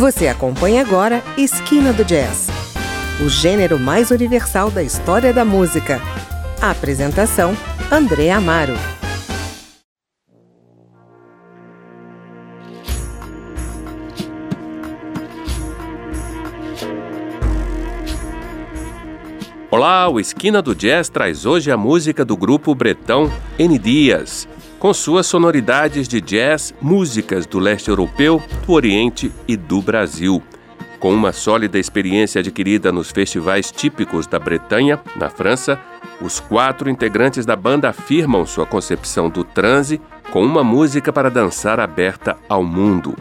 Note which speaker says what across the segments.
Speaker 1: Você acompanha agora Esquina do Jazz, o gênero mais universal da história da música. A apresentação: André Amaro.
Speaker 2: Olá, o Esquina do Jazz traz hoje a música do grupo bretão N Dias, com suas sonoridades de jazz, músicas do leste europeu, do Oriente e do Brasil. Com uma sólida experiência adquirida nos festivais típicos da Bretanha, na França, os quatro integrantes da banda afirmam sua concepção do transe com uma música para dançar aberta ao mundo.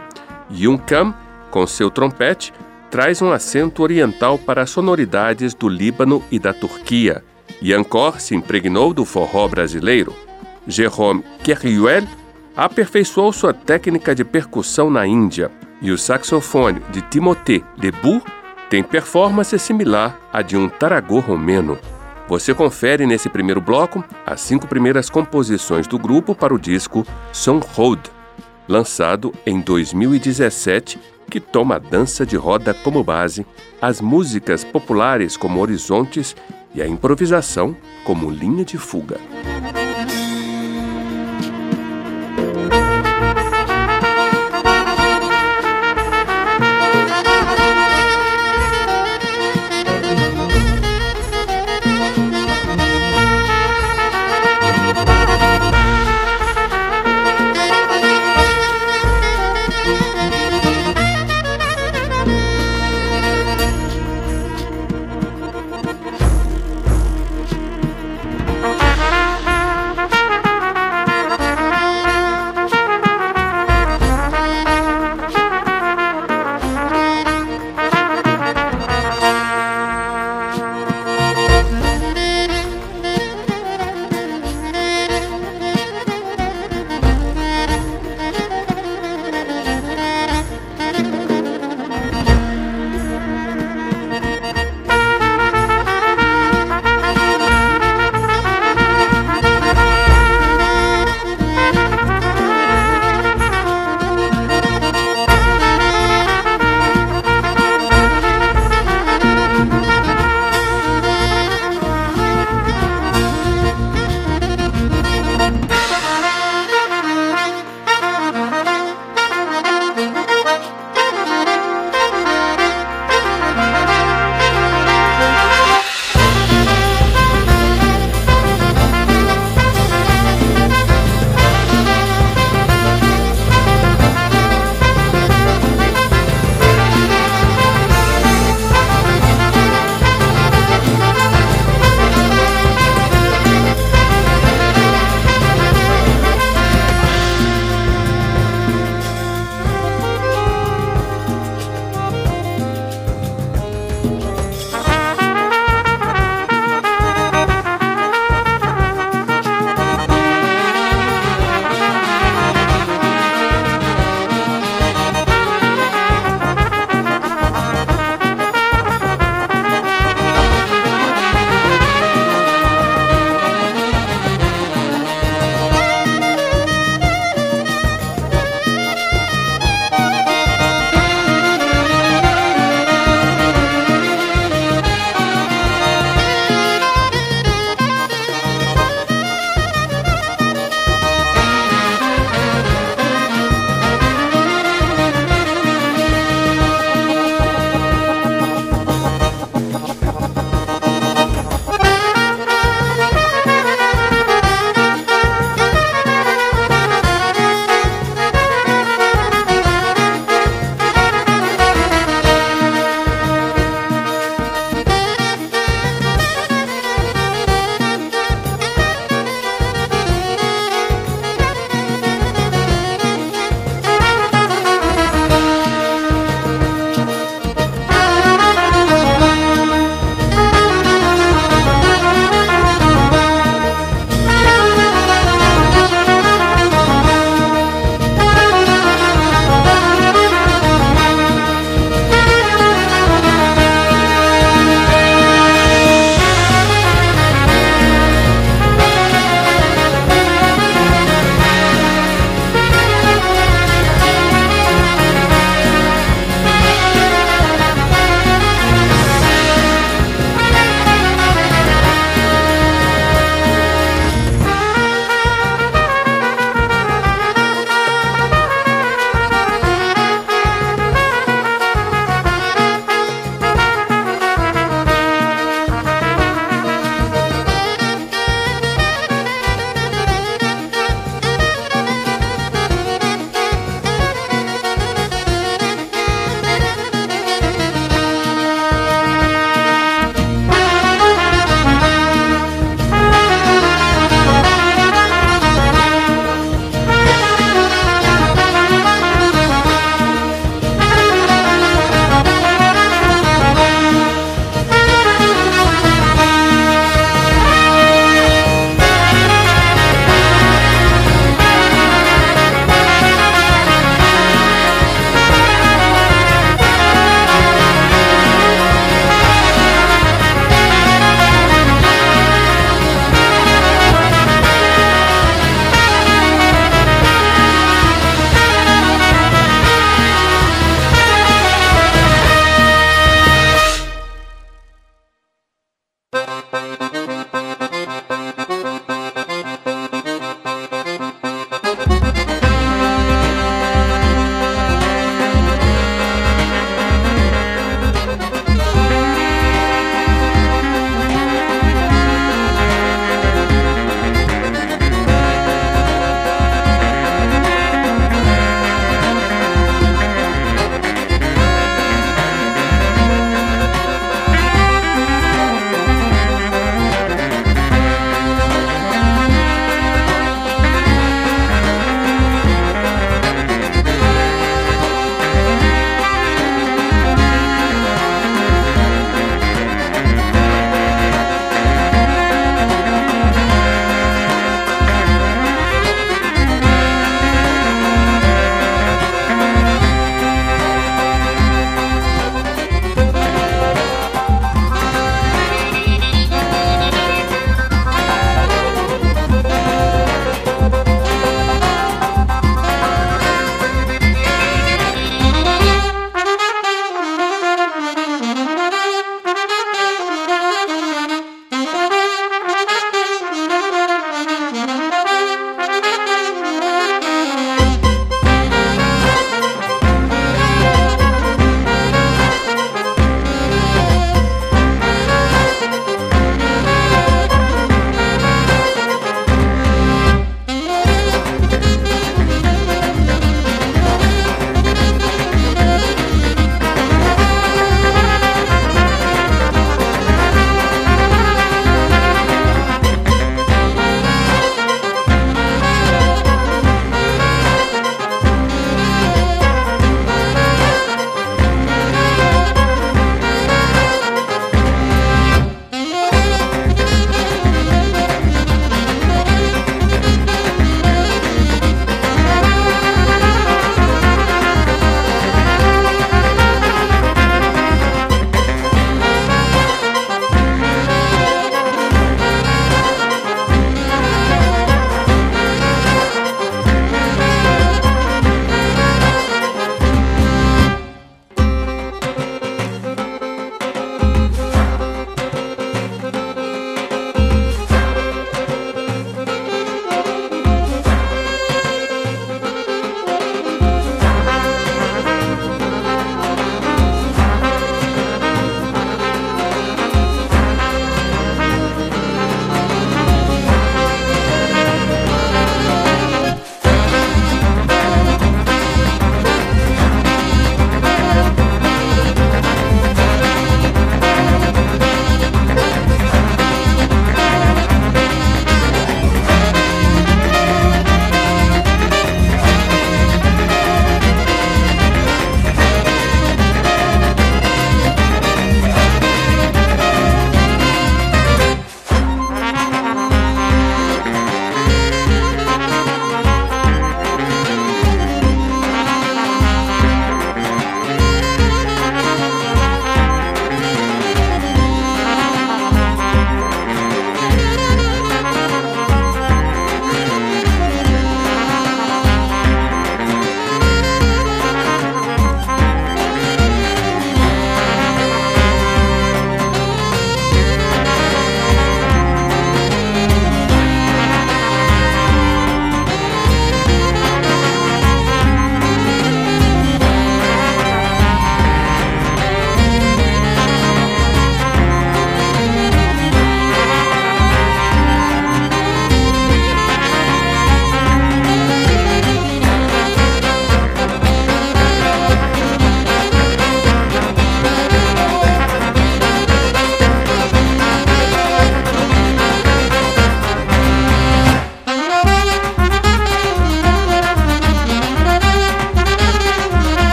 Speaker 2: Yun Kam, com seu trompete, traz um acento oriental para as sonoridades do Líbano e da Turquia. Yancor se impregnou do forró brasileiro. Jérôme Kerriuel aperfeiçoou sua técnica de percussão na Índia. E o saxofone de Timothée Debout tem performance similar à de um taragô romeno. Você confere nesse primeiro bloco as cinco primeiras composições do grupo para o disco Song Road, lançado em 2017 que toma a dança de roda como base, as músicas populares como horizontes e a improvisação como linha de fuga.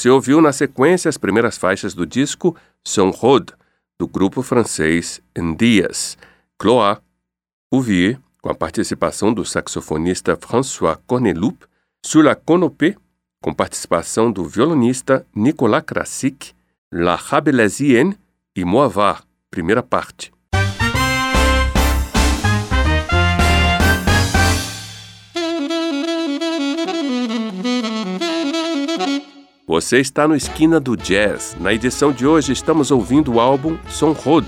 Speaker 2: Você ouviu na sequência as primeiras faixas do disco Son Rod, do grupo francês Ndias, Cloa, Ouvier, com a participação do saxofonista François Corneloup, Sur la com participação do violonista Nicolas Krasik, La Rabelaisienne e Moavar, primeira parte. Você está no Esquina do Jazz. Na edição de hoje estamos ouvindo o álbum Son Rod,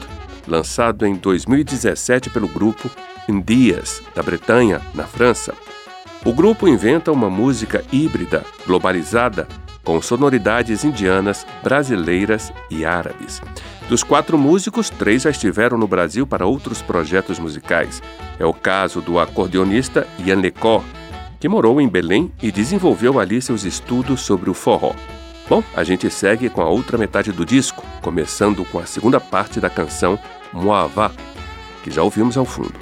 Speaker 2: lançado em 2017 pelo grupo Indias, da Bretanha, na França. O grupo inventa uma música híbrida, globalizada, com sonoridades indianas, brasileiras e árabes. Dos quatro músicos, três já estiveram no Brasil para outros projetos musicais. É o caso do acordeonista Ian Lecó, que morou em Belém e desenvolveu ali seus estudos sobre o forró. Bom, a gente segue com a outra metade do disco, começando com a segunda parte da canção Moavá, que já ouvimos ao fundo.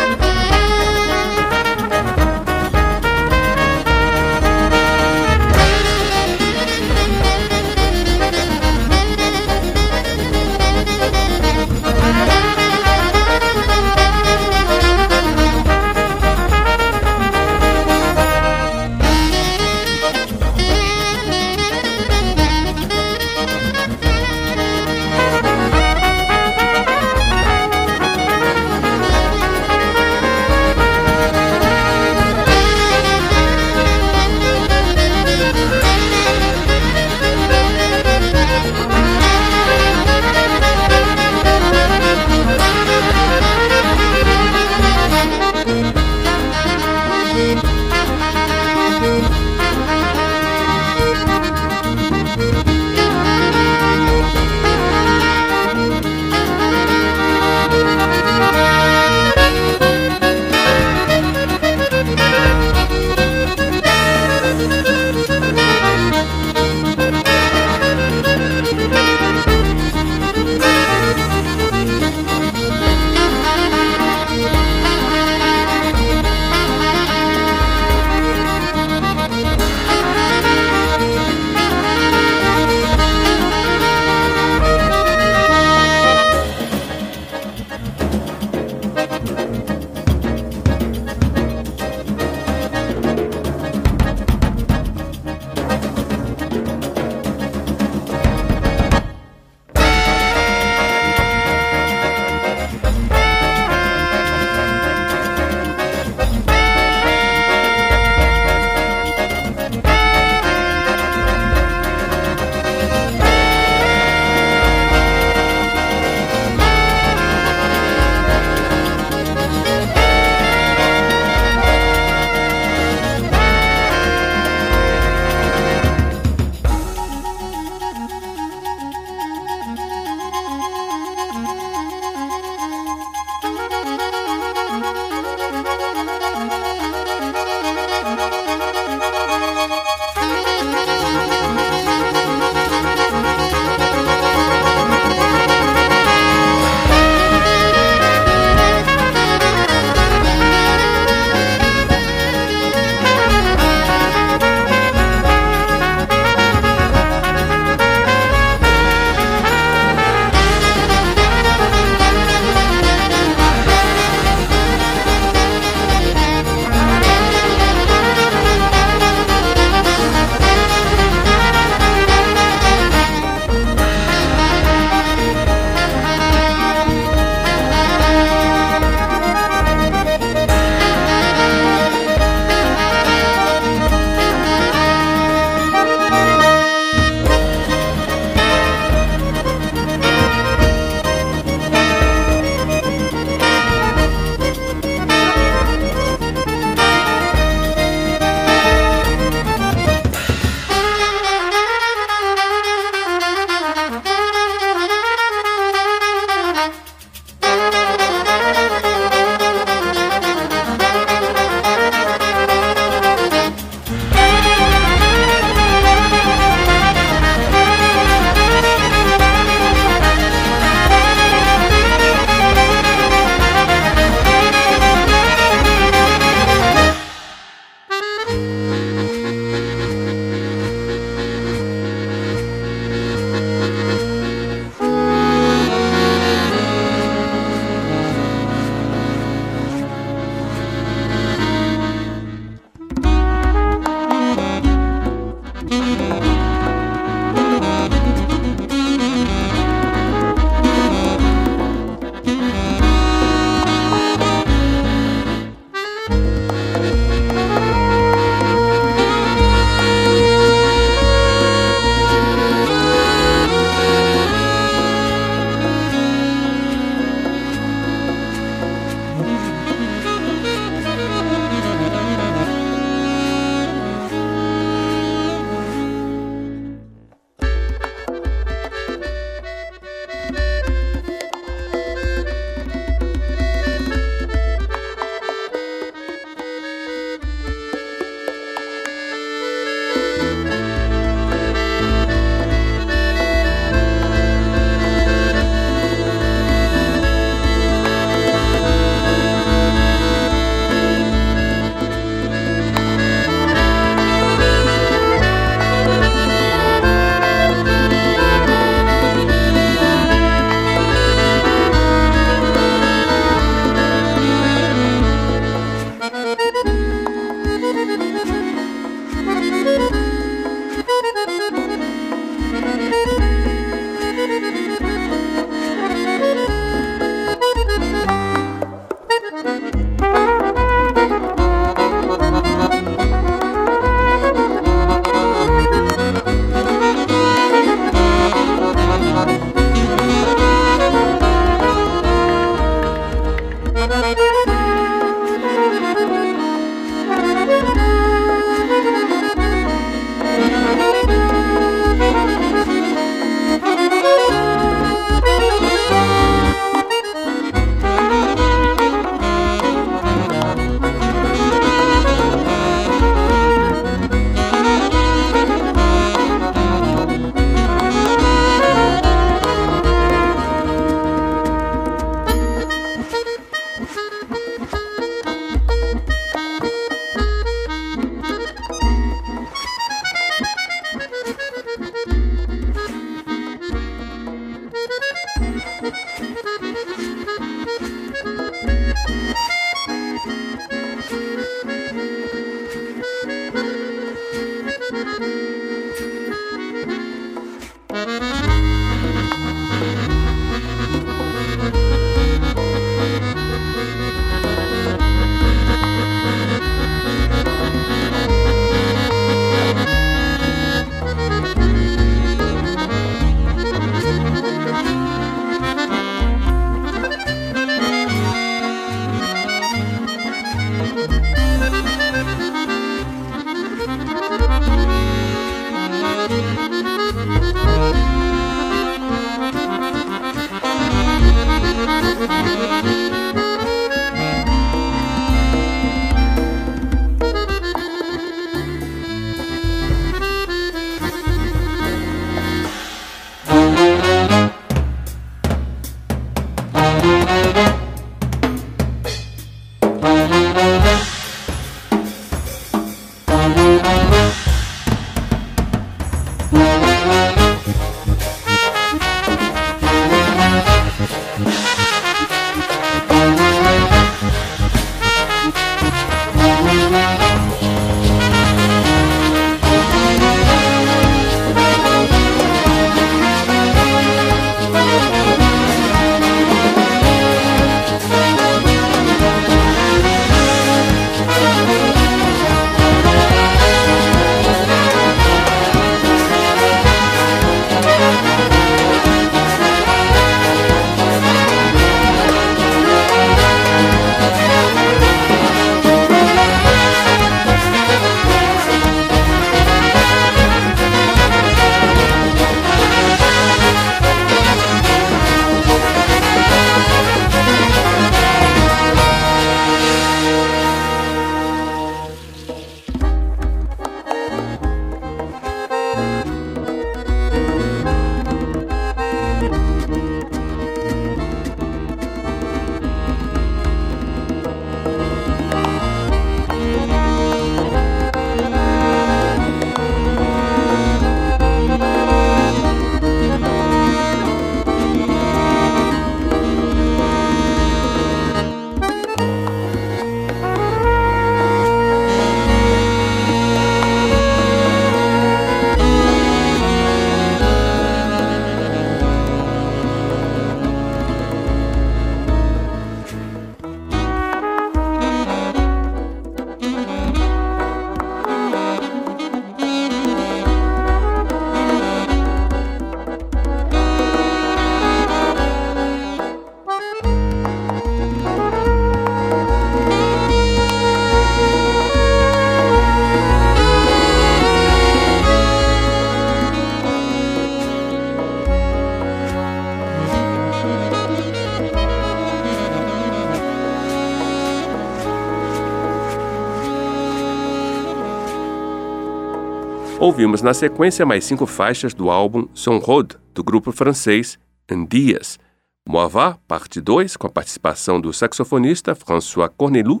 Speaker 2: Ouvimos na sequência mais cinco faixas do álbum Son Rode, do grupo francês Andias. Moava, parte 2, com a participação do saxofonista François Cornelou.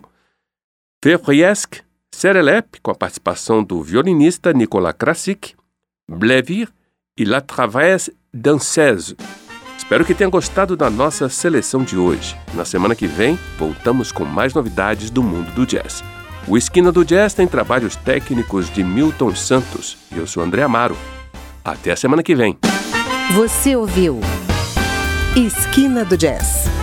Speaker 2: Fevriesque, Serelep, com a participação do violinista Nicolas Krasik. Blevir e La Traverse Danseuse. Espero que tenha gostado da nossa seleção de hoje. Na semana que vem, voltamos com mais novidades do mundo do jazz. O Esquina do Jazz tem trabalhos técnicos de Milton Santos eu sou André Amaro. Até a semana que vem.
Speaker 1: Você ouviu Esquina do Jazz